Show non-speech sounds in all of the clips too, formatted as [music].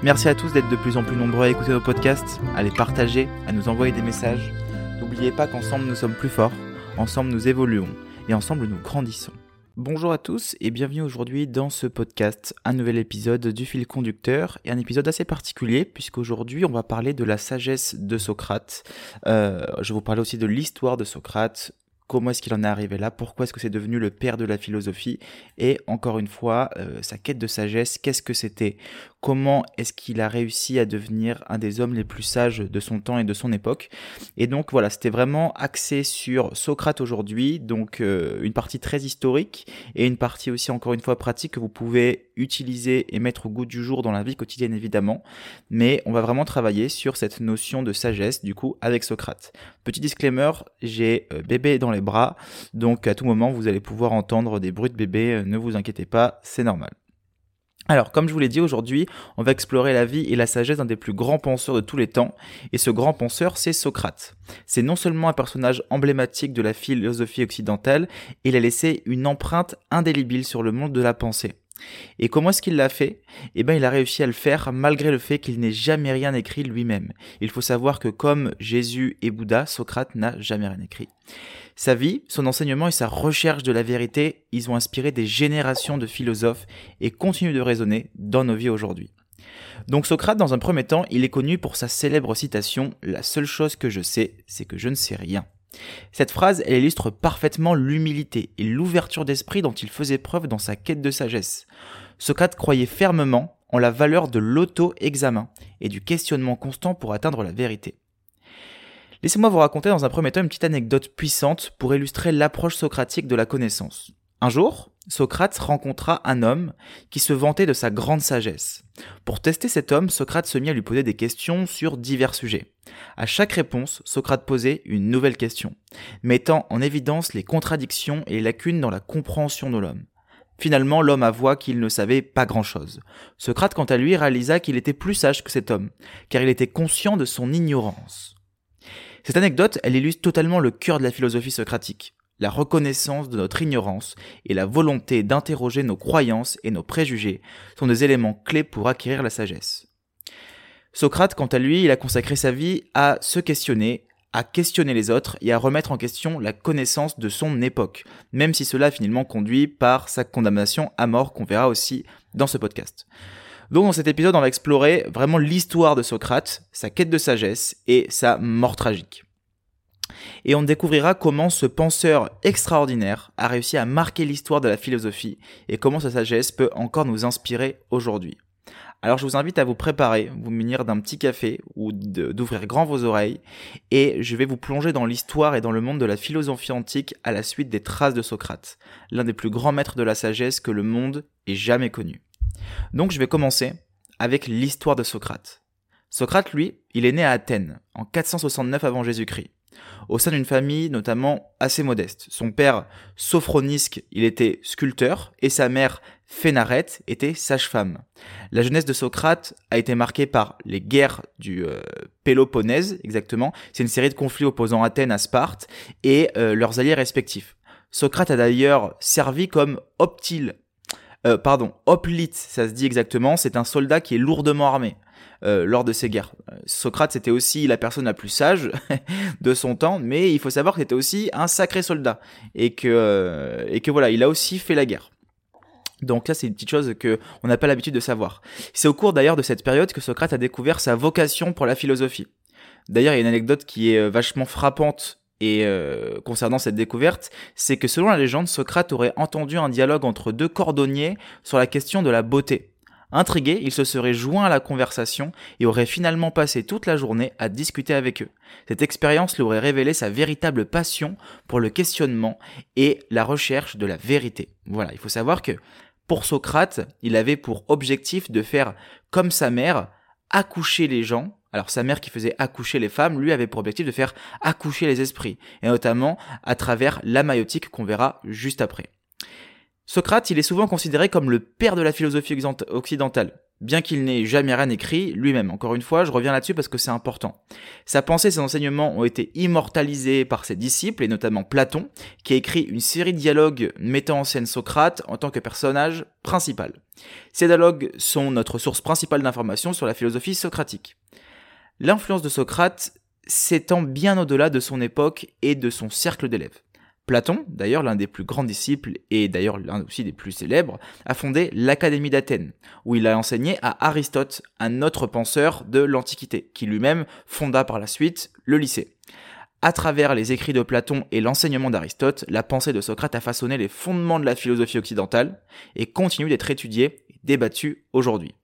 Merci à tous d'être de plus en plus nombreux à écouter nos podcasts, à les partager, à nous envoyer des messages. N'oubliez pas qu'ensemble nous sommes plus forts, ensemble nous évoluons et ensemble nous grandissons. Bonjour à tous et bienvenue aujourd'hui dans ce podcast, un nouvel épisode du fil conducteur et un épisode assez particulier puisqu'aujourd'hui on va parler de la sagesse de Socrate. Euh, je vous parler aussi de l'histoire de Socrate, comment est-ce qu'il en est arrivé là, pourquoi est-ce que c'est devenu le père de la philosophie, et encore une fois, euh, sa quête de sagesse, qu'est-ce que c'était, comment est-ce qu'il a réussi à devenir un des hommes les plus sages de son temps et de son époque? Et donc voilà, c'était vraiment axé sur Socrate aujourd'hui, donc euh, une partie très historique et une partie aussi encore une fois pratique que vous pouvez utiliser et mettre au goût du jour dans la vie quotidienne évidemment. Mais on va vraiment travailler sur cette notion de sagesse du coup avec Socrate. Petit disclaimer, j'ai euh, bébé dans les bras, donc à tout moment vous allez pouvoir entendre des bruits de bébé, euh, ne vous inquiétez pas, c'est normal. Alors, comme je vous l'ai dit aujourd'hui, on va explorer la vie et la sagesse d'un des plus grands penseurs de tous les temps, et ce grand penseur, c'est Socrate. C'est non seulement un personnage emblématique de la philosophie occidentale, il a laissé une empreinte indélébile sur le monde de la pensée. Et comment est-ce qu'il l'a fait? Eh bien, il a réussi à le faire malgré le fait qu'il n'ait jamais rien écrit lui-même. Il faut savoir que comme Jésus et Bouddha, Socrate n'a jamais rien écrit. Sa vie, son enseignement et sa recherche de la vérité, ils ont inspiré des générations de philosophes et continuent de résonner dans nos vies aujourd'hui. Donc Socrate, dans un premier temps, il est connu pour sa célèbre citation ⁇ La seule chose que je sais, c'est que je ne sais rien ⁇ cette phrase, elle illustre parfaitement l'humilité et l'ouverture d'esprit dont il faisait preuve dans sa quête de sagesse. Socrate croyait fermement en la valeur de l'auto-examen et du questionnement constant pour atteindre la vérité. Laissez-moi vous raconter dans un premier temps une petite anecdote puissante pour illustrer l'approche socratique de la connaissance. Un jour, Socrate rencontra un homme qui se vantait de sa grande sagesse. Pour tester cet homme, Socrate se mit à lui poser des questions sur divers sujets. À chaque réponse, Socrate posait une nouvelle question, mettant en évidence les contradictions et lacunes dans la compréhension de l'homme. Finalement, l'homme avoua qu'il ne savait pas grand-chose. Socrate, quant à lui, réalisa qu'il était plus sage que cet homme, car il était conscient de son ignorance. Cette anecdote, elle illustre totalement le cœur de la philosophie socratique la reconnaissance de notre ignorance et la volonté d'interroger nos croyances et nos préjugés sont des éléments clés pour acquérir la sagesse. Socrate, quant à lui, il a consacré sa vie à se questionner, à questionner les autres et à remettre en question la connaissance de son époque, même si cela finalement conduit par sa condamnation à mort qu'on verra aussi dans ce podcast. Donc dans cet épisode, on va explorer vraiment l'histoire de Socrate, sa quête de sagesse et sa mort tragique et on découvrira comment ce penseur extraordinaire a réussi à marquer l'histoire de la philosophie et comment sa sagesse peut encore nous inspirer aujourd'hui. Alors je vous invite à vous préparer, vous munir d'un petit café ou d'ouvrir grand vos oreilles et je vais vous plonger dans l'histoire et dans le monde de la philosophie antique à la suite des traces de Socrate, l'un des plus grands maîtres de la sagesse que le monde ait jamais connu. Donc je vais commencer avec l'histoire de Socrate. Socrate, lui, il est né à Athènes en 469 avant Jésus-Christ au sein d'une famille notamment assez modeste. Son père, Sophronisque, il était sculpteur, et sa mère, Phénarète, était sage-femme. La jeunesse de Socrate a été marquée par les guerres du euh, Péloponnèse, exactement. C'est une série de conflits opposant Athènes à Sparte et euh, leurs alliés respectifs. Socrate a d'ailleurs servi comme optile, euh, pardon, hoplite, ça se dit exactement, c'est un soldat qui est lourdement armé. Euh, lors de ces guerres. Socrate, c'était aussi la personne la plus sage [laughs] de son temps, mais il faut savoir que c'était aussi un sacré soldat et que euh, et que voilà, il a aussi fait la guerre. Donc là, c'est une petite chose que on n'a pas l'habitude de savoir. C'est au cours d'ailleurs de cette période que Socrate a découvert sa vocation pour la philosophie. D'ailleurs, il y a une anecdote qui est euh, vachement frappante et concernant cette découverte, c'est que selon la légende, Socrate aurait entendu un dialogue entre deux cordonniers sur la question de la beauté. Intrigué, il se serait joint à la conversation et aurait finalement passé toute la journée à discuter avec eux. Cette expérience lui aurait révélé sa véritable passion pour le questionnement et la recherche de la vérité. Voilà, il faut savoir que pour Socrate, il avait pour objectif de faire comme sa mère, accoucher les gens Alors sa mère qui faisait accoucher les femmes, lui avait pour objectif de faire accoucher les esprits, et notamment à travers la maïotique qu'on verra juste après. Socrate, il est souvent considéré comme le père de la philosophie occidentale, bien qu'il n'ait jamais rien écrit lui-même. Encore une fois, je reviens là-dessus parce que c'est important. Sa pensée ses enseignements ont été immortalisés par ses disciples, et notamment Platon, qui a écrit une série de dialogues mettant en scène Socrate en tant que personnage principal. Ces dialogues sont notre source principale d'information sur la philosophie socratique. L'influence de Socrate s'étend bien au-delà de son époque et de son cercle d'élèves. Platon, d'ailleurs l'un des plus grands disciples et d'ailleurs l'un aussi des plus célèbres, a fondé l'Académie d'Athènes, où il a enseigné à Aristote, un autre penseur de l'Antiquité, qui lui-même fonda par la suite le lycée. À travers les écrits de Platon et l'enseignement d'Aristote, la pensée de Socrate a façonné les fondements de la philosophie occidentale et continue d'être étudiée et débattue aujourd'hui.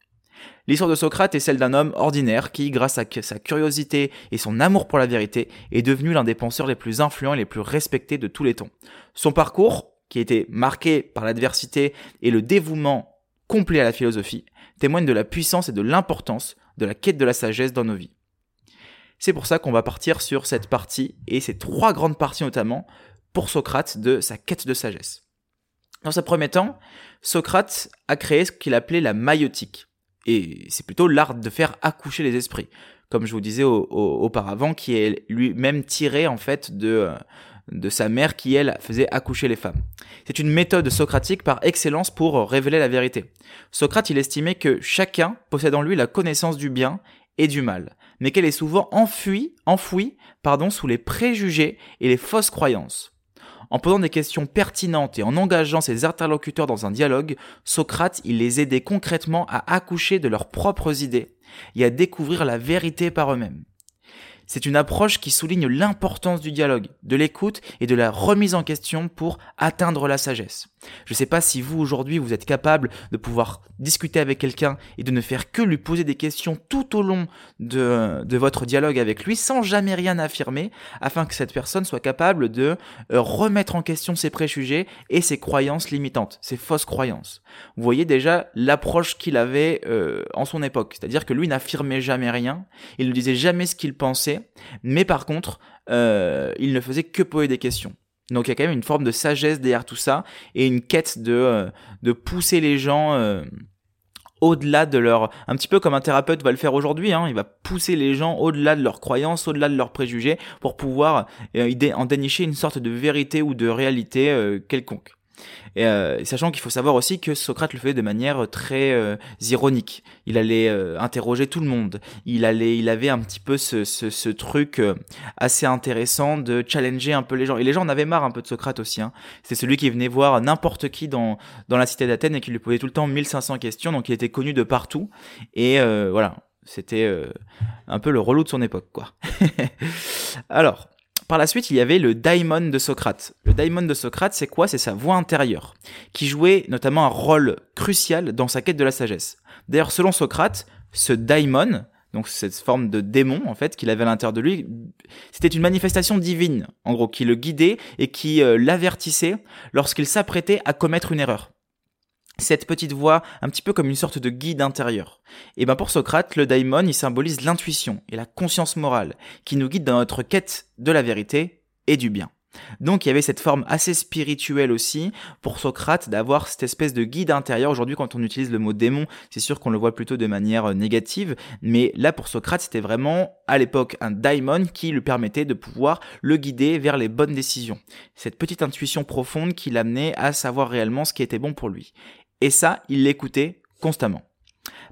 L'histoire de Socrate est celle d'un homme ordinaire qui, grâce à sa curiosité et son amour pour la vérité, est devenu l'un des penseurs les plus influents et les plus respectés de tous les temps. Son parcours, qui été marqué par l'adversité et le dévouement complet à la philosophie, témoigne de la puissance et de l'importance de la quête de la sagesse dans nos vies. C'est pour ça qu'on va partir sur cette partie, et ces trois grandes parties notamment, pour Socrate, de sa quête de sagesse. Dans un premier temps, Socrate a créé ce qu'il appelait la maïotique. Et c'est plutôt l'art de faire accoucher les esprits, comme je vous disais auparavant, qui est lui-même tiré en fait de euh, de sa mère qui elle faisait accoucher les femmes. C'est une méthode socratique par excellence pour révéler la vérité. Socrate il estimait que chacun possède en lui la connaissance du bien et du mal, mais qu'elle est souvent enfouie, enfouie pardon, sous les préjugés et les fausses croyances. En posant des questions pertinentes et en engageant ses interlocuteurs dans un dialogue, Socrate, il les aidait concrètement à accoucher de leurs propres idées et à découvrir la vérité par eux-mêmes. C'est une approche qui souligne l'importance du dialogue, de l'écoute et de la remise en question pour atteindre la sagesse. Je ne sais pas si vous aujourd'hui vous êtes capable de pouvoir discuter avec quelqu'un et de ne faire que lui poser des questions tout au long de, votre dialogue avec lui sans jamais rien affirmer afin que cette personne soit capable de euh, remettre en question ses préjugés et ses croyances limitantes, ses fausses croyances. Vous voyez déjà l'approche qu'il avait euh, en son époque, c'est-à-dire que lui n'affirmait jamais rien, il ne disait jamais ce qu'il pensait, mais par contre, euh, il ne faisait que poser des questions. Donc il y a quand même une forme de sagesse derrière tout ça et une quête de, euh, de pousser les gens euh, au-delà de leur... Un petit peu comme un thérapeute va le faire aujourd'hui, hein, il va pousser les gens au-delà de leurs croyances, au-delà de leurs préjugés pour pouvoir en dénicher une sorte de vérité ou de réalité quelconque. Et, euh, sachant qu'il faut savoir aussi que Socrate le faisait de manière très euh, ironique. Il allait euh, interroger tout le monde. Il allait, il avait un petit peu ce, ce, ce truc assez intéressant de challenger un peu les gens. Et les gens en avaient marre un peu de Socrate aussi. Hein. C'est celui qui venait voir n'importe qui dans dans la cité d'Athènes et qui lui posait tout le temps 1500 questions. Donc il était connu de partout. Et voilà, c'était un peu le relou de son époque, quoi. [laughs] Alors, par la suite, il y avait le daimon de Socrate. Le daimon de Socrate, c'est quoi? C'est sa voix intérieure, qui jouait notamment un rôle crucial dans sa quête de la sagesse. D'ailleurs, selon Socrate, ce daimon, donc cette forme de démon en fait qu'il avait à l'intérieur de lui, c'était une manifestation divine, en gros, qui le guidait et qui euh, l'avertissait lorsqu'il s'apprêtait à commettre une erreur cette petite voix un petit peu comme une sorte de guide intérieur. Et ben pour Socrate, le daimon, il symbolise l'intuition et la conscience morale qui nous guide dans notre quête de la vérité et du bien. Donc il y avait cette forme assez spirituelle aussi pour Socrate d'avoir cette espèce de guide intérieur. Aujourd'hui quand on utilise le mot démon, c'est sûr qu'on le voit plutôt de manière euh, négative, mais là pour Socrate c'était vraiment à l'époque un daimon qui lui permettait de pouvoir le guider vers les bonnes décisions. Cette petite intuition profonde qui l'amenait à savoir réellement ce qui était bon pour lui. Et ça, il l'écoutait constamment.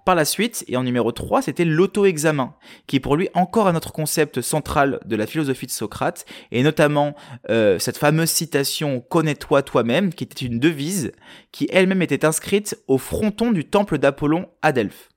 Par la suite, et en numéro 3, c'était l'auto-examen, qui est pour lui encore un autre concept central de la philosophie de Socrate, et notamment euh, cette fameuse citation Connais-toi toi-même, qui était une devise, qui elle-même était inscrite au fronton du temple d'Apollon à Delphes.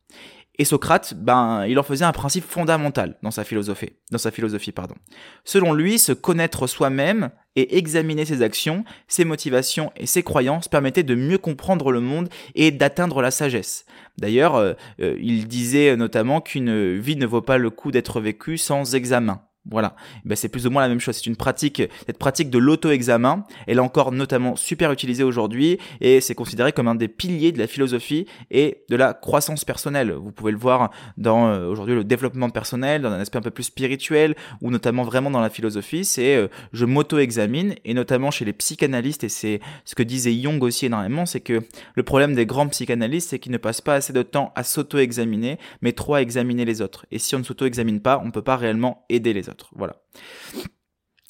Et Socrate, ben, il en faisait un principe fondamental dans sa philosophie, dans sa philosophie, pardon. Selon lui, se connaître soi-même et examiner ses actions, ses motivations et ses croyances permettait de mieux comprendre le monde et d'atteindre la sagesse. D'ailleurs, euh, euh, il disait notamment qu'une vie ne vaut pas le coup d'être vécue sans examen. Voilà, ben, c'est plus ou moins la même chose. C'est une pratique, cette pratique de l'auto-examen, elle est encore notamment super utilisée aujourd'hui et c'est considéré comme un des piliers de la philosophie et de la croissance personnelle. Vous pouvez le voir dans euh, aujourd'hui le développement personnel, dans un aspect un peu plus spirituel ou notamment vraiment dans la philosophie. C'est euh, je m'auto-examine et notamment chez les psychanalystes et c'est ce que disait Jung aussi énormément, c'est que le problème des grands psychanalystes, c'est qu'ils ne passent pas assez de temps à s'auto-examiner, mais trop à examiner les autres. Et si on ne s'auto-examine pas, on ne peut pas réellement aider les autres.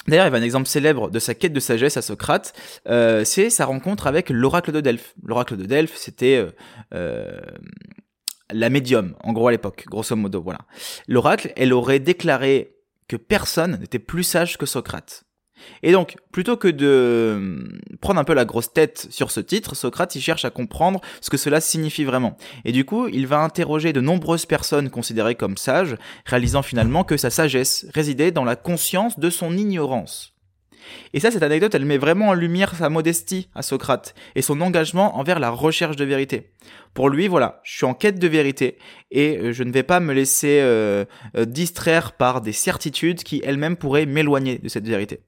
D'ailleurs, il y a un exemple célèbre de sa quête de sagesse à Socrate, euh, c'est sa rencontre avec l'oracle de Delphes. L'oracle de Delphes, c'était euh, euh, la médium, en gros à l'époque, grosso modo, voilà. L'oracle, elle aurait déclaré que personne n'était plus sage que Socrate. Et donc, plutôt que de hum, prendre un peu la grosse tête sur ce titre, Socrate, il cherche à comprendre ce que cela signifie vraiment. Et du coup, il va interroger de nombreuses personnes considérées comme sages, réalisant finalement que sa sagesse résidait dans la conscience de son ignorance. Et ça, cette anecdote, elle met vraiment en lumière sa modestie à Socrate et son engagement envers la recherche de vérité. Pour lui, voilà, je suis en quête de vérité et euh, je ne vais pas me laisser euh, euh, distraire par des certitudes qui elles-mêmes pourraient m'éloigner de cette vérité.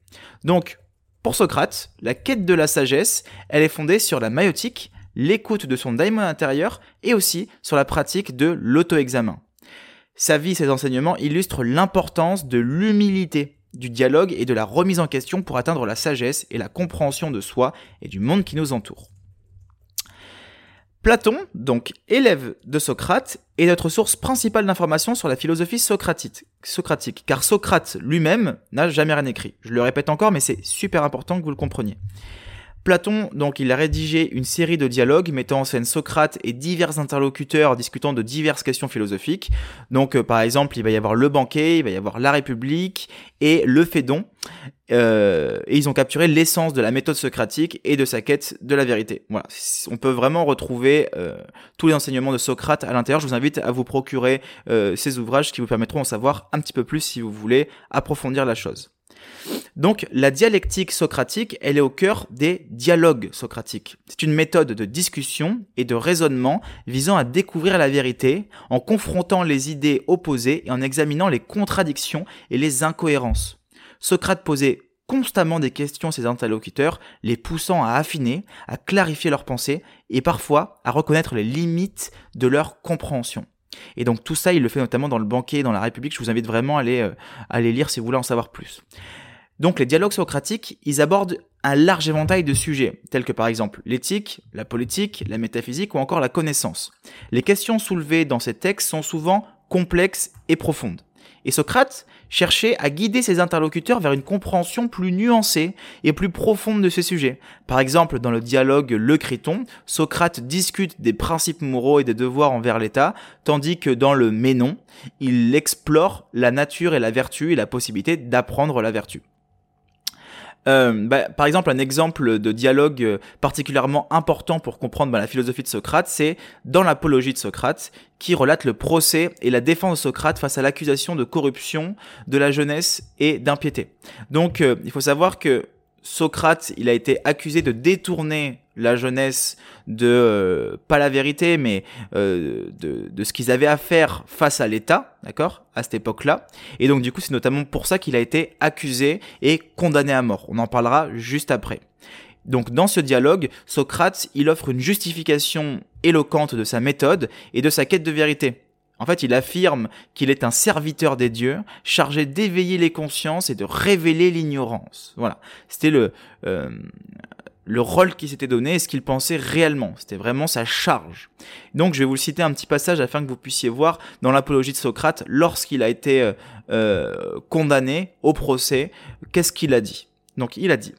Donc, pour Socrate, la quête de la sagesse, elle est fondée sur la maïotique, l'écoute de son daimon intérieur et aussi sur la pratique de l'auto-examen. Sa vie, ses enseignements illustrent l'importance de l'humilité du dialogue et de la remise en question pour atteindre la sagesse et la compréhension de soi et du monde qui nous entoure. Platon, donc élève de Socrate, est notre source principale d'information sur la philosophie socratique, car Socrate lui-même n'a jamais rien écrit. Je le répète encore, mais c'est super important que vous le compreniez. Platon, donc, il a rédigé une série de dialogues mettant en scène Socrate et divers interlocuteurs discutant de diverses questions philosophiques. Donc, euh, par exemple, il va y avoir le banquet, il va y avoir la République et le Phédon. Euh, et ils ont capturé l'essence de la méthode socratique et de sa quête de la vérité. Voilà, on peut vraiment retrouver euh, tous les enseignements de Socrate à l'intérieur. Je vous invite à vous procurer ces ouvrages qui vous permettront d'en savoir un petit peu plus si vous voulez approfondir la chose. Donc la dialectique socratique, elle est au cœur des dialogues socratiques. C'est une méthode de discussion et de raisonnement visant à découvrir la vérité en confrontant les idées opposées et en examinant les contradictions et les incohérences. Socrate posait constamment des questions à ses interlocuteurs, les poussant à affiner, à clarifier leurs pensées et parfois à reconnaître les limites de leur compréhension. Et donc tout ça, il le fait notamment dans le banquet, dans la République. Je vous invite vraiment à aller, euh, lire si vous voulez en savoir plus. Donc les dialogues socratiques, ils abordent un large éventail de sujets, tels que par exemple l'éthique, la politique, la métaphysique ou encore la connaissance. Les questions soulevées dans ces textes sont souvent complexes et profondes. Et Socrate cherchait à guider ses interlocuteurs vers une compréhension plus nuancée et plus profonde de ces sujets. Par exemple, dans le dialogue Le Créton, Socrate discute des principes moraux et des devoirs envers l'État, tandis que dans le Ménon, il explore la nature et la vertu et la possibilité d'apprendre la vertu. Euh, bah, par exemple, un exemple de dialogue euh, particulièrement important pour comprendre bah, la philosophie de Socrate, c'est dans l'apologie de Socrate, qui relate le procès et la défense de Socrate face à l'accusation de corruption de la jeunesse et d'impiété. Donc, euh, il faut savoir que Socrate, il a été accusé de détourner la jeunesse de euh, pas la vérité, mais euh, de, de, ce qu'ils avaient à faire face à l'État, d'accord, à cette époque-là. Et donc du coup, c'est notamment pour ça qu'il a été accusé et condamné à mort. On en parlera juste après. Donc dans ce dialogue, Socrate, il offre une justification éloquente de sa méthode et de sa quête de vérité. En fait, il affirme qu'il est un serviteur des dieux, chargé d'éveiller les consciences et de révéler l'ignorance. Voilà, c'était le euh, le rôle qui s'était donné et ce qu'il pensait réellement. C'était vraiment sa charge. Donc, je vais vous citer un petit passage afin que vous puissiez voir dans l'apologie de Socrate, lorsqu'il a été euh, euh, condamné au procès, qu'est-ce qu'il a dit? Donc, il a dit.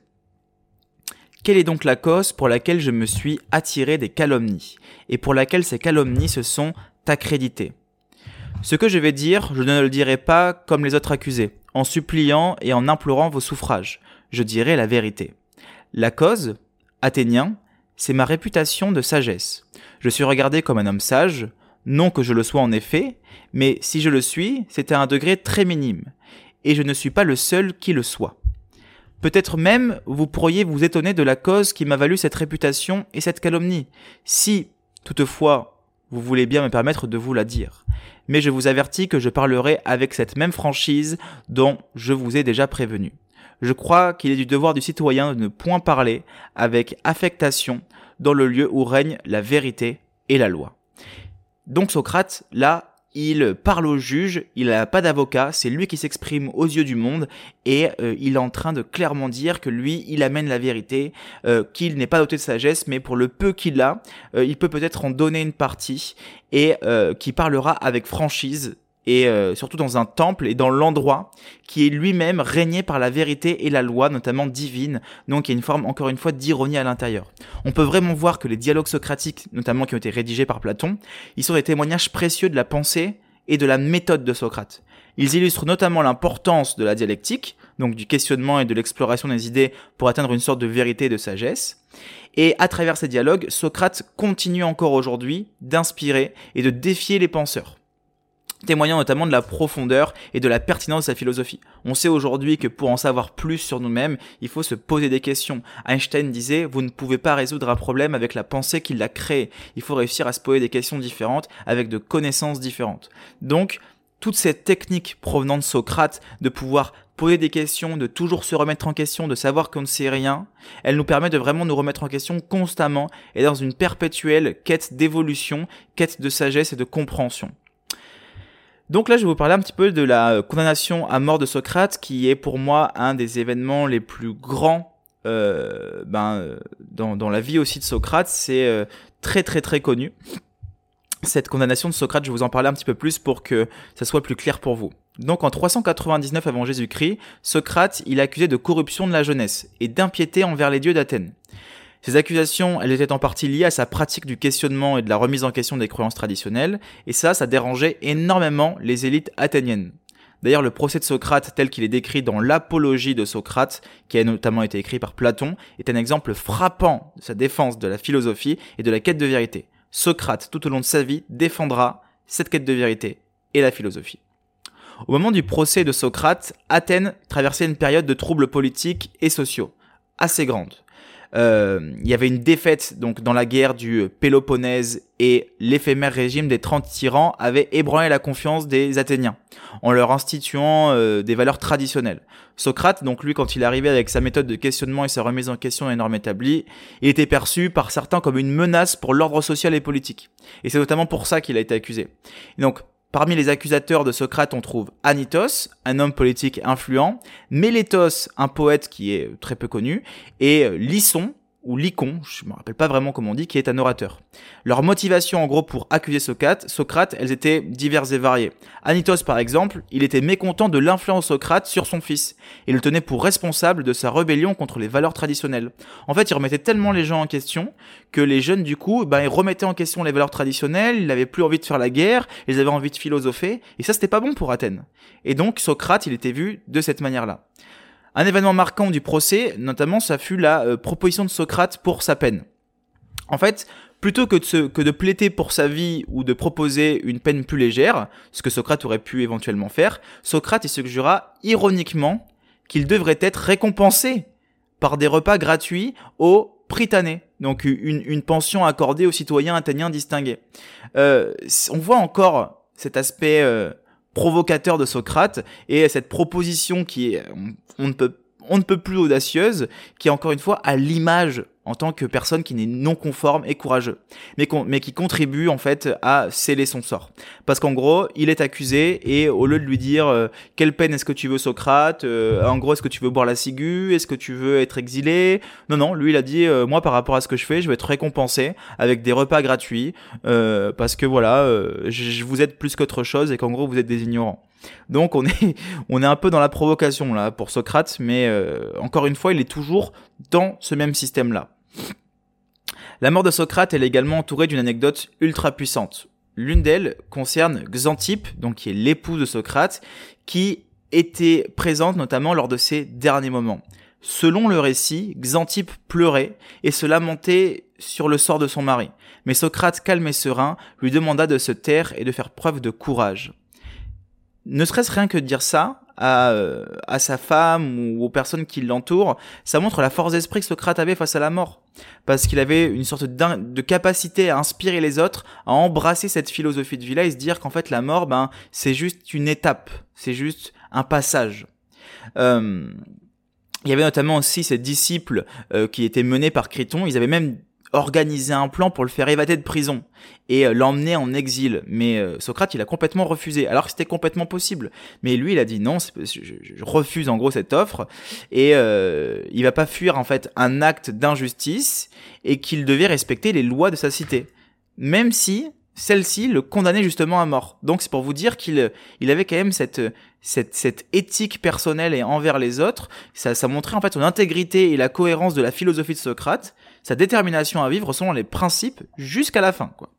Quelle est donc la cause pour laquelle je me suis attiré des calomnies, et pour laquelle ces calomnies se sont accréditées? Ce que je vais dire, je ne le dirai pas comme les autres accusés, en suppliant et en implorant vos suffrages. Je dirai la vérité. La cause, athénien, c'est ma réputation de sagesse. Je suis regardé comme un homme sage, non que je le sois en effet, mais si je le suis, c'est à un degré très minime, et je ne suis pas le seul qui le soit. Peut-être même vous pourriez vous étonner de la cause qui m'a valu cette réputation et cette calomnie. Si, toutefois, vous voulez bien me permettre de vous la dire. Mais je vous avertis que je parlerai avec cette même franchise dont je vous ai déjà prévenu. Je crois qu'il est du devoir du citoyen de ne point parler avec affectation dans le lieu où règne la vérité et la loi. Donc Socrate, là, il parle au juge, il n'a pas d'avocat, c'est lui qui s'exprime aux yeux du monde et euh, il est en train de clairement dire que lui, il amène la vérité, euh, qu'il n'est pas doté de sagesse, mais pour le peu qu'il a, euh, il peut peut-être en donner une partie et qui parlera avec franchise et euh, surtout dans un temple et dans l'endroit qui est lui-même régné par la vérité et la loi, notamment divine. Donc il y a une forme, encore une fois, d'ironie à l'intérieur. On peut vraiment voir que les dialogues socratiques, notamment qui ont été rédigés par Platon, ils sont des témoignages précieux de la pensée et de la méthode de Socrate. Ils illustrent notamment l'importance de la dialectique, donc du questionnement et de l'exploration des idées pour atteindre une sorte de vérité et de sagesse. Et à travers ces dialogues, Socrate continue encore aujourd'hui d'inspirer et de défier les penseurs témoignant notamment de la profondeur et de la pertinence de sa philosophie. On sait aujourd'hui que pour en savoir plus sur nous-mêmes, il faut se poser des questions. Einstein disait, vous ne pouvez pas résoudre un problème avec la pensée qui l'a créé. Il faut réussir à se poser des questions différentes avec de connaissances différentes. Donc, toute cette technique provenant de Socrate de pouvoir poser des questions, de toujours se remettre en question, de savoir qu'on ne sait rien, elle nous permet de vraiment nous remettre en question constamment et dans une perpétuelle quête d'évolution, quête de sagesse et de compréhension. Donc là, je vais vous parler un petit peu de la euh, condamnation à mort de Socrate, qui est pour moi un des événements les plus grands euh, ben, euh, dans, la vie aussi de Socrate. C'est très très très connu. Cette condamnation de Socrate, je vais vous en parler un petit peu plus pour que ça soit plus clair pour vous. Donc en 399 avant Jésus-Christ, Socrate, il est accusé de corruption de la jeunesse et d'impiété envers les dieux d'Athènes. Ces accusations, elles étaient en partie liées à sa pratique du questionnement et de la remise en question des croyances traditionnelles, et ça, ça dérangeait énormément les élites athéniennes. D'ailleurs, le procès de Socrate tel qu'il est décrit dans l'Apologie de Socrate, qui a notamment été écrit par Platon, est un exemple frappant de sa défense de la philosophie et de la quête de vérité. Socrate, tout au long de sa vie, défendra cette quête de vérité et la philosophie. Au moment du procès de Socrate, Athènes traversait une période de troubles politiques et sociaux assez grande. Euh, il y avait une défaite donc dans la guerre du Péloponnèse et l'éphémère régime des 30 tyrans avait ébranlé la confiance des Athéniens en leur instituant euh, des valeurs traditionnelles. Socrate, donc lui, quand il arrivait avec sa méthode de questionnement et sa remise en question des normes établies, il était perçu par certains comme une menace pour l'ordre social et politique. Et c'est notamment pour ça qu'il a été accusé. donc, Parmi les accusateurs de Socrate, on trouve Anitos, un homme politique influent, Mélétos, un poète qui est très peu connu, et Lyson, ou Lycon, je me rappelle pas vraiment comment on dit, qui est un orateur. Leur motivation en gros pour accuser Socrate, Socrate, elles étaient diverses et variées. Anitos par exemple, il était mécontent de l'influence Socrate sur son fils, et le tenait pour responsable de sa rébellion contre les valeurs traditionnelles. En fait, il remettait tellement les gens en question que les jeunes du coup, ben ils remettaient en question les valeurs traditionnelles, ils n'avaient plus envie de faire la guerre, ils avaient envie de philosopher, et ça c'était pas bon pour Athènes. Et donc Socrate, il était vu de cette manière-là. Un événement marquant du procès, notamment, ça fut la euh, proposition de Socrate pour sa peine. En fait, plutôt que de, de plaider pour sa vie ou de proposer une peine plus légère, ce que Socrate aurait pu éventuellement faire, Socrate il suggéra ironiquement qu'il devrait être récompensé par des repas gratuits aux Prytanée, donc une, une, pension accordée aux citoyens athéniens distingués. Euh, on voit encore cet aspect euh, provocateur de Socrate et cette proposition qui est, on, ne peut on ne peut plus audacieuse, qui est encore une fois à l'image en tant que personne qui n'est non conforme et courageux, mais, qui contribue en fait à sceller son sort. Parce qu'en gros, il est accusé et au lieu de lui dire euh, quelle peine est-ce que tu veux Socrate, euh, en gros est-ce que tu veux boire la ciguë, est-ce que tu veux être exilé, non non, lui il a dit euh, moi par rapport à ce que je fais, je vais être récompensé avec des repas gratuits parce que voilà, je vous aide plus qu'autre chose et qu'en gros vous êtes des ignorants. Donc on est, [laughs] on est un peu dans la provocation là pour Socrate, mais encore une fois, il est toujours dans ce même système-là. La mort de Socrate est également entourée d'une anecdote ultra puissante. L'une d'elles concerne Xantippe, donc qui est l'époux de Socrate, qui était présente notamment lors de ses derniers moments. Selon le récit, Xantippe pleurait et se lamentait sur le sort de son mari. Mais Socrate, calme et serein, lui demanda de se taire et de faire preuve de courage. Ne serait-ce rien que de dire ça, à, euh, à sa femme ou aux personnes qui l'entourent, ça montre la force d'esprit que Socrate avait face à la mort. Parce qu'il avait une sorte de capacité à inspirer les autres, à embrasser cette philosophie de vie-là et se dire qu'en fait la mort, ben, c'est juste une étape, c'est juste un passage. Euh, il y avait notamment aussi ses disciples euh, qui étaient menés par Criton. Ils avaient même organisé un plan pour le faire évader de prison et euh, l'emmener en exil. Mais euh, Socrate, il a complètement refusé, alors que c'était complètement possible. Mais lui, il a dit non, je, je, refuse en gros cette offre et euh, il va pas fuir en fait un acte d'injustice et qu'il devait respecter les lois de sa cité, même si celle-ci le condamnait justement à mort. Donc c'est pour vous dire qu'il il avait quand même cette éthique personnelle et envers les autres. Ça, ça montrait en fait son intégrité et la cohérence de la philosophie de Socrate sa détermination à vivre selon les principes jusqu'à la fin, quoi.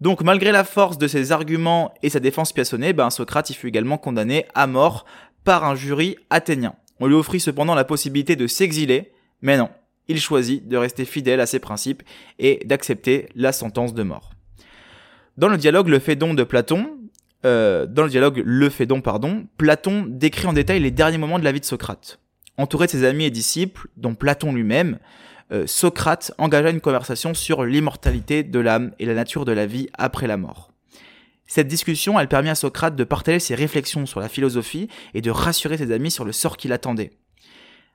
Donc, malgré la force de ses arguments et sa défense piassonnée, ben, Socrate y fut également condamné à mort par un jury athénien. On lui offrit cependant la possibilité de s'exiler, mais non, il choisit de rester fidèle à ses principes et d'accepter la sentence de mort. Dans le dialogue Le Phédon de Platon, euh, dans le dialogue Le Phédon, pardon, Platon décrit en détail les derniers moments de la vie de Socrate. Entouré de ses amis et disciples, dont Platon lui-même, euh, Socrate engagea une conversation sur l'immortalité de l'âme et la nature de la vie après la mort. Cette discussion, elle permit à Socrate de partager ses réflexions sur la philosophie et de rassurer ses amis sur le sort qui l'attendait.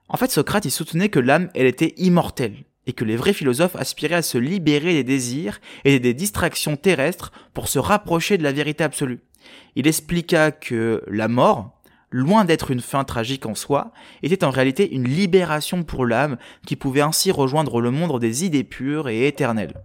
En fait, Socrate, il soutenait que l'âme, elle était immortelle, et que les vrais philosophes aspiraient à se libérer des désirs et des distractions terrestres pour se rapprocher de la vérité absolue. Il expliqua que la mort, loin d'être une fin tragique en soi, était en réalité une libération pour l'âme qui pouvait ainsi rejoindre le monde des idées pures et éternelles.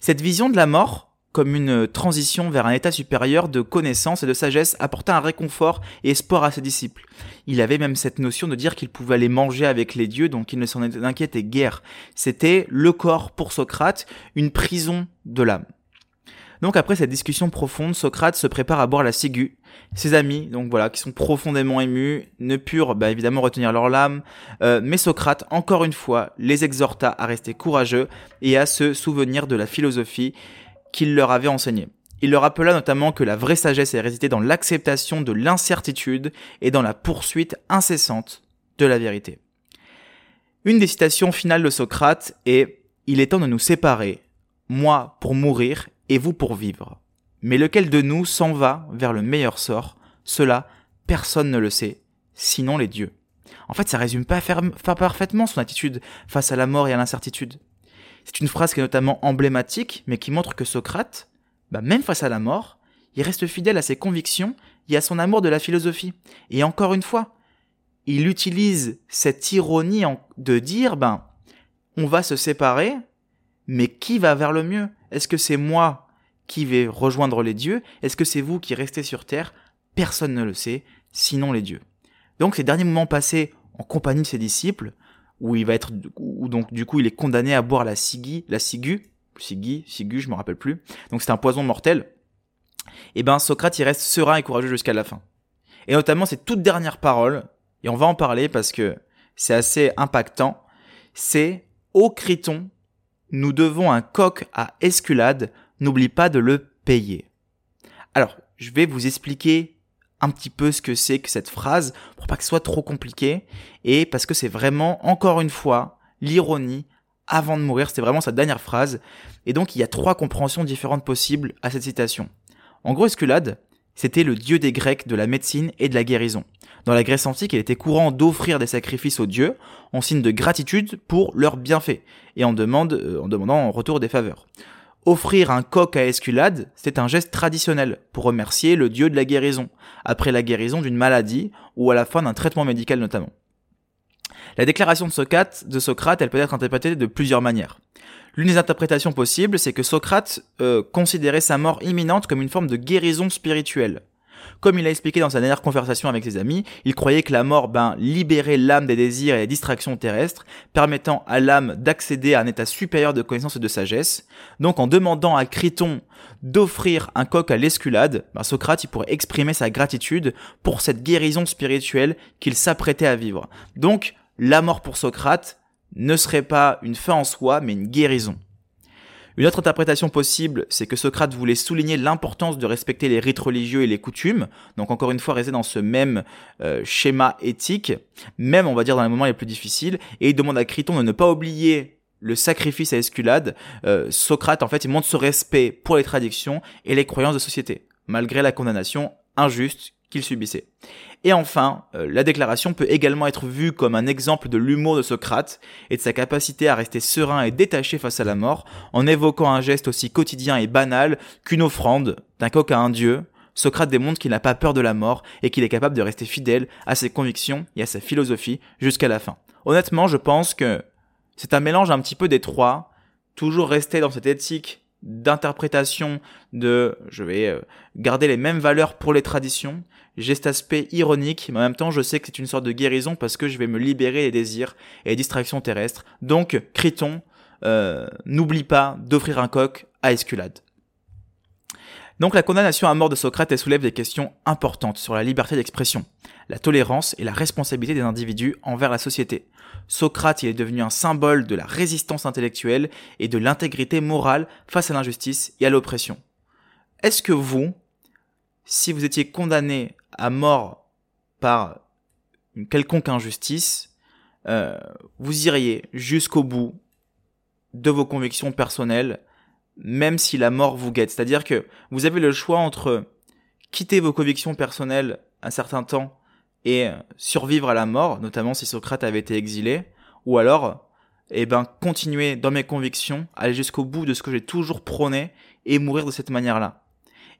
Cette vision de la mort, comme une transition vers un état supérieur de connaissance et de sagesse, apporta un réconfort et espoir à ses disciples. Il avait même cette notion de dire qu'il pouvait aller manger avec les dieux, donc il ne s'en inquiétait guère. C'était le corps pour Socrate, une prison de l'âme. Donc après cette discussion profonde, Socrate se prépare à boire la ciguë. Ses amis, donc voilà, qui sont profondément émus, ne purent bah, évidemment retenir leur lame, euh, mais Socrate, encore une fois, les exhorta à rester courageux et à se souvenir de la philosophie qu'il leur avait enseignée. Il leur rappela notamment que la vraie sagesse est résidée dans l'acceptation de l'incertitude et dans la poursuite incessante de la vérité. Une des citations finales de Socrate est Il est temps de nous séparer, moi pour mourir et vous pour vivre. Mais lequel de nous s'en va vers le meilleur sort? Cela, personne ne le sait, sinon les dieux. En fait, ça résume pas parfaitement son attitude face à la mort et à l'incertitude. C'est une phrase qui est notamment emblématique, mais qui montre que Socrate, bah même face à la mort, il reste fidèle à ses convictions et à son amour de la philosophie. Et encore une fois, il utilise cette ironie de dire, ben, on va se séparer, mais qui va vers le mieux? Est-ce que c'est moi qui vais rejoindre les dieux? Est-ce que c'est vous qui restez sur terre? Personne ne le sait, sinon les dieux. Donc ces derniers moments passés en compagnie de ses disciples, où il va être, où donc du coup il est condamné à boire la ciguë, la ciguë, ciguë, ciguë, je me rappelle plus. Donc c'est un poison mortel. Et eh ben Socrate il reste serein et courageux jusqu'à la fin. Et notamment ces toutes dernières paroles, et on va en parler parce que c'est assez impactant, c'est Ô Criton, nous devons un coq à Esculade, n'oublie pas de le payer. Alors, je vais vous expliquer un petit peu ce que c'est que cette phrase pour pas que ce soit trop compliqué et parce que c'est vraiment encore une fois l'ironie avant de mourir, c'était vraiment sa dernière phrase et donc il y a trois compréhensions différentes possibles à cette citation. En gros, Esculade, c'était le dieu des Grecs de la médecine et de la guérison. Dans la Grèce antique, il était courant d'offrir des sacrifices aux dieux en signe de gratitude pour leurs bienfaits et en, euh, en demandant en retour des faveurs. Offrir un coq à Esculade, c'est un geste traditionnel pour remercier le dieu de la guérison, après la guérison d'une maladie ou à la fin d'un traitement médical notamment. La déclaration de Socrate, de Socrate, elle peut être interprétée de plusieurs manières. L'une des interprétations possibles, c'est que Socrate euh, considérait sa mort imminente comme une forme de guérison spirituelle. Comme il a expliqué dans sa dernière conversation avec ses amis, il croyait que la mort ben, libérait l'âme des désirs et des distractions terrestres, permettant à l'âme d'accéder à un état supérieur de connaissance et de sagesse. Donc en demandant à Criton d'offrir un coq à l'esculade, ben, Socrate il pourrait exprimer sa gratitude pour cette guérison spirituelle qu'il s'apprêtait à vivre. Donc la mort pour Socrate, ne serait pas une fin en soi, mais une guérison. Une autre interprétation possible, c'est que Socrate voulait souligner l'importance de respecter les rites religieux et les coutumes, donc encore une fois rester dans ce même euh, schéma éthique, même on va dire dans les moments les plus difficiles, et il demande à Criton de ne pas oublier le sacrifice à Esculade. Euh, Socrate en fait il montre ce respect pour les traditions et les croyances de société, malgré la condamnation injuste qu'il subissait. Et enfin, euh, la déclaration peut également être vue comme un exemple de l'humour de Socrate et de sa capacité à rester serein et détaché face à la mort, en évoquant un geste aussi quotidien et banal qu'une offrande d'un coq à un dieu. Socrate démontre qu'il n'a pas peur de la mort et qu'il est capable de rester fidèle à ses convictions et à sa philosophie jusqu'à la fin. Honnêtement, je pense que c'est un mélange un petit peu des trois, toujours rester dans cette éthique d'interprétation de je vais euh, garder les mêmes valeurs pour les traditions, j'ai cet aspect ironique, mais en même temps, je sais que c'est une sorte de guérison parce que je vais me libérer des désirs et des distractions terrestres. Donc, Criton, euh, n'oublie pas d'offrir un coq à Esculade. Donc la condamnation à mort de Socrate soulève des questions importantes sur la liberté d'expression, la tolérance et la responsabilité des individus envers la société. Socrate est devenu un symbole de la résistance intellectuelle et de l'intégrité morale face à l'injustice et à l'oppression. Est-ce que vous, si vous étiez condamné à mort par une quelconque injustice, euh, vous iriez jusqu'au bout de vos convictions personnelles, même si la mort vous guette. C'est-à-dire que vous avez le choix entre quitter vos convictions personnelles un certain temps et survivre à la mort, notamment si Socrate avait été exilé, ou alors, eh ben, continuer dans mes convictions, aller jusqu'au bout de ce que j'ai toujours prôné et mourir de cette manière-là.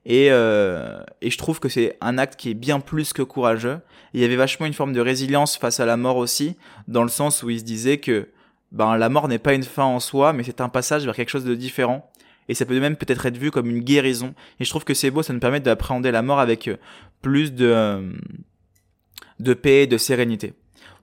Et, euh, et je trouve que c'est un acte qui est bien plus que courageux. il y avait vachement une forme de résilience face à la mort aussi, dans le sens où il se disait que ben, la mort n'est pas une fin en soi, mais c'est un passage vers quelque chose de différent. Et ça peut même peut-être être vu comme une guérison. Et je trouve que c'est beau, ça nous permet d'appréhender la mort avec euh, plus de, euh, de paix et de sérénité.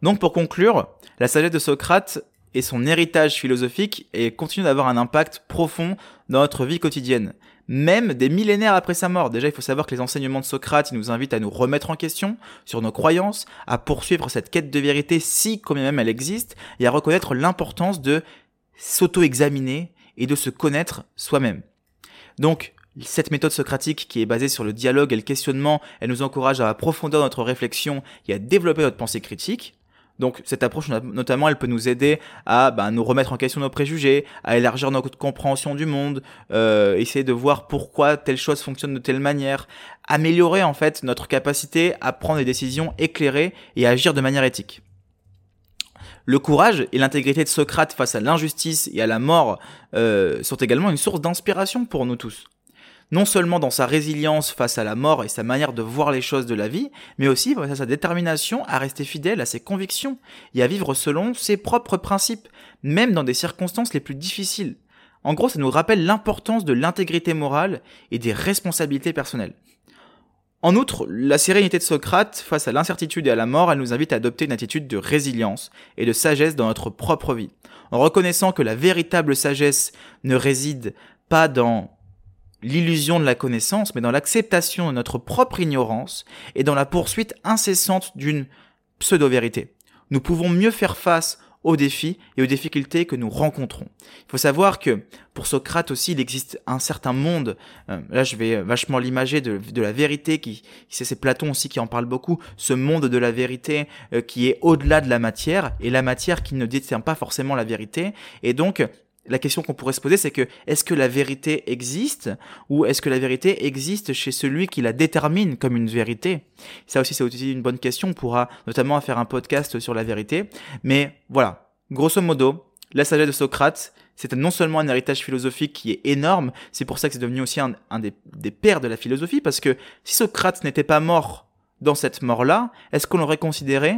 Donc pour conclure, la sagesse de Socrate et son héritage philosophique et continue d'avoir un impact profond dans notre vie quotidienne même des millénaires après sa mort. Déjà, il faut savoir que les enseignements de Socrate, nous invitent à nous remettre en question sur nos croyances, à poursuivre cette quête de vérité si, quand même elle existe, et à reconnaître l'importance de s'auto-examiner et de se connaître soi-même. Donc, cette méthode socratique qui est basée sur le dialogue et le questionnement, elle nous encourage à approfondir notre réflexion et à développer notre pensée critique. Donc cette approche notamment, elle peut nous aider à bah, nous remettre en question nos préjugés, à élargir notre compréhension du monde, euh, essayer de voir pourquoi telle chose fonctionne de telle manière, améliorer en fait notre capacité à prendre des décisions éclairées et à agir de manière éthique. Le courage et l'intégrité de Socrate face à l'injustice et à la mort euh, sont également une source d'inspiration pour nous tous non seulement dans sa résilience face à la mort et sa manière de voir les choses de la vie, mais aussi face à sa détermination à rester fidèle à ses convictions et à vivre selon ses propres principes, même dans des circonstances les plus difficiles. En gros, ça nous rappelle l'importance de l'intégrité morale et des responsabilités personnelles. En outre, la sérénité de Socrate face à l'incertitude et à la mort, elle nous invite à adopter une attitude de résilience et de sagesse dans notre propre vie, en reconnaissant que la véritable sagesse ne réside pas dans l'illusion de la connaissance, mais dans l'acceptation de notre propre ignorance et dans la poursuite incessante d'une pseudo-vérité. Nous pouvons mieux faire face aux défis et aux difficultés que nous rencontrons. Il faut savoir que pour Socrate aussi, il existe un certain monde. Euh, là, je vais vachement l'imager de, la vérité, qui, c'est Platon aussi qui en parle beaucoup. Ce monde de la vérité euh, qui est au-delà de la matière et la matière qui ne détient pas forcément la vérité. Et donc, la question qu'on pourrait se poser, c'est que est-ce que la vérité existe ou est-ce que la vérité existe chez celui qui la détermine comme une vérité? Ça aussi, c'est aussi une bonne question. On pourra notamment faire un podcast sur la vérité. Mais voilà, grosso modo, la sagesse de Socrate, c'est non seulement un héritage philosophique qui est énorme, c'est pour ça que c'est devenu aussi un, des, des pères de la philosophie, parce que si Socrate n'était pas mort dans cette mort-là, est-ce qu'on l'aurait considéré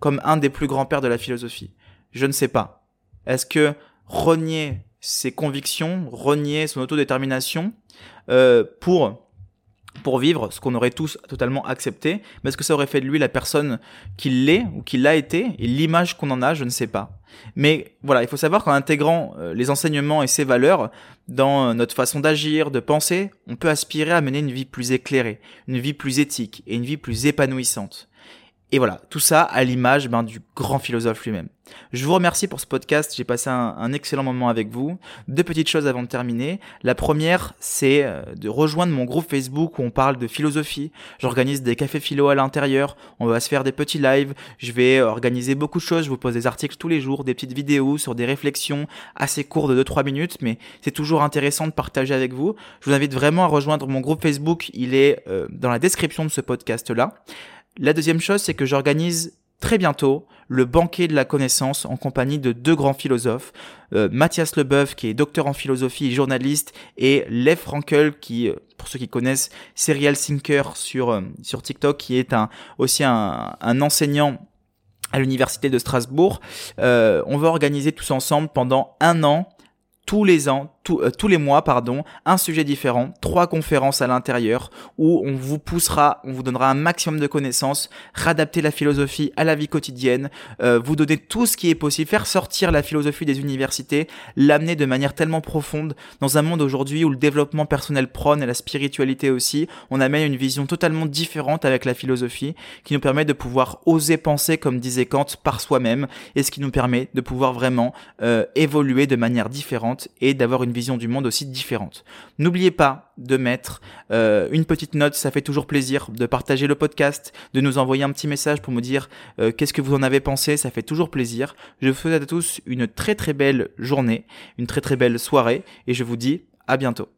comme un des plus grands pères de la philosophie? Je ne sais pas. Est-ce que renier ses convictions, renier son autodétermination euh, pour pour vivre ce qu'on aurait tous totalement accepté, mais est-ce que ça aurait fait de lui la personne qu'il l'est ou qu'il l'a été et l'image qu'on en a, je ne sais pas. Mais voilà, il faut savoir qu'en intégrant euh, les enseignements et ses valeurs dans notre façon d'agir, de penser, on peut aspirer à mener une vie plus éclairée, une vie plus éthique et une vie plus épanouissante. Et voilà, tout ça à l'image ben, du grand philosophe lui-même. Je vous remercie pour ce podcast, j'ai passé un, excellent moment avec vous. Deux petites choses avant de terminer. La première, c'est euh, de rejoindre mon groupe Facebook où on parle de philosophie. J'organise des cafés philo à l'intérieur, on va se faire des petits lives, je vais organiser beaucoup de choses, je vous pose des articles tous les jours, des petites vidéos sur des réflexions assez courtes de 2-3 minutes, mais c'est toujours intéressant de partager avec vous. Je vous invite vraiment à rejoindre mon groupe Facebook, il est euh, dans la description de ce podcast-là. La deuxième chose, c'est que j'organise très bientôt le banquet de la connaissance en compagnie de deux grands philosophes, euh, Mathias Leboeuf qui est docteur en philosophie et journaliste et Lev Frankel qui, euh, pour ceux qui connaissent, serial thinker sur euh, sur TikTok, qui est un aussi un, un enseignant à l'université de Strasbourg. on va organiser tous ensemble pendant un an tous les ans, euh, tous les mois, pardon, un sujet différent, trois conférences à l'intérieur où on vous poussera, on vous donnera un maximum de connaissances, réadapter la philosophie à la vie quotidienne, euh, vous donner tout ce qui est possible, faire sortir la philosophie des universités, l'amener de manière tellement profonde dans un monde aujourd'hui où le développement personnel prône et la spiritualité aussi, on amène une vision totalement différente avec la philosophie qui nous permet de pouvoir oser penser comme disait Kant par soi-même et ce qui nous permet de pouvoir vraiment euh, évoluer de manière et d'avoir une vision du monde aussi différente. N'oubliez pas de mettre euh, une petite note, ça fait toujours plaisir, de partager le podcast, de nous envoyer un petit message pour me dire euh, qu'est-ce que vous en avez pensé, ça fait toujours plaisir. Je vous souhaite à tous une très très belle journée, une très très belle soirée et je vous dis à bientôt.